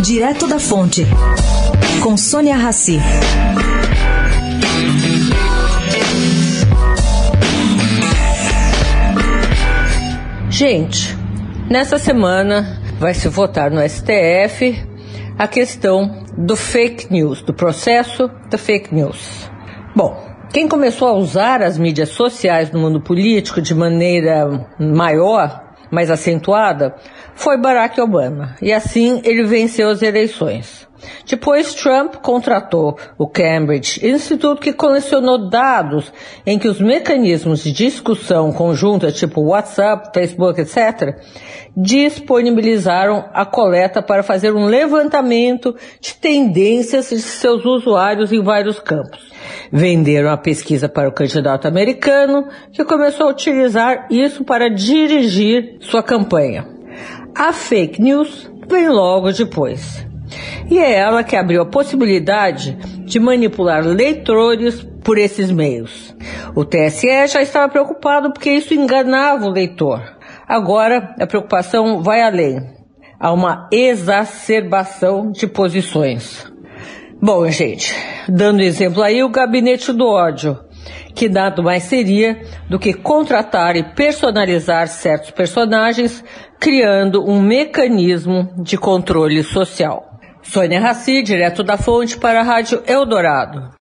Direto da Fonte, com Sônia Rassi. Gente, nessa semana vai se votar no STF a questão do fake news, do processo da fake news. Bom, quem começou a usar as mídias sociais no mundo político de maneira maior, mais acentuada, foi Barack Obama. E assim ele venceu as eleições. Depois, Trump contratou o Cambridge Institute, que colecionou dados em que os mecanismos de discussão conjunta, tipo WhatsApp, Facebook, etc., disponibilizaram a coleta para fazer um levantamento de tendências de seus usuários em vários campos. Venderam a pesquisa para o candidato americano, que começou a utilizar isso para dirigir sua campanha. A fake news vem logo depois. E é ela que abriu a possibilidade de manipular leitores por esses meios. O TSE já estava preocupado porque isso enganava o leitor. Agora a preocupação vai além. Há uma exacerbação de posições. Bom, gente, dando exemplo aí, o gabinete do ódio, que nada mais seria do que contratar e personalizar certos personagens, criando um mecanismo de controle social. Sônia Raci, direto da fonte para a Rádio Eldorado.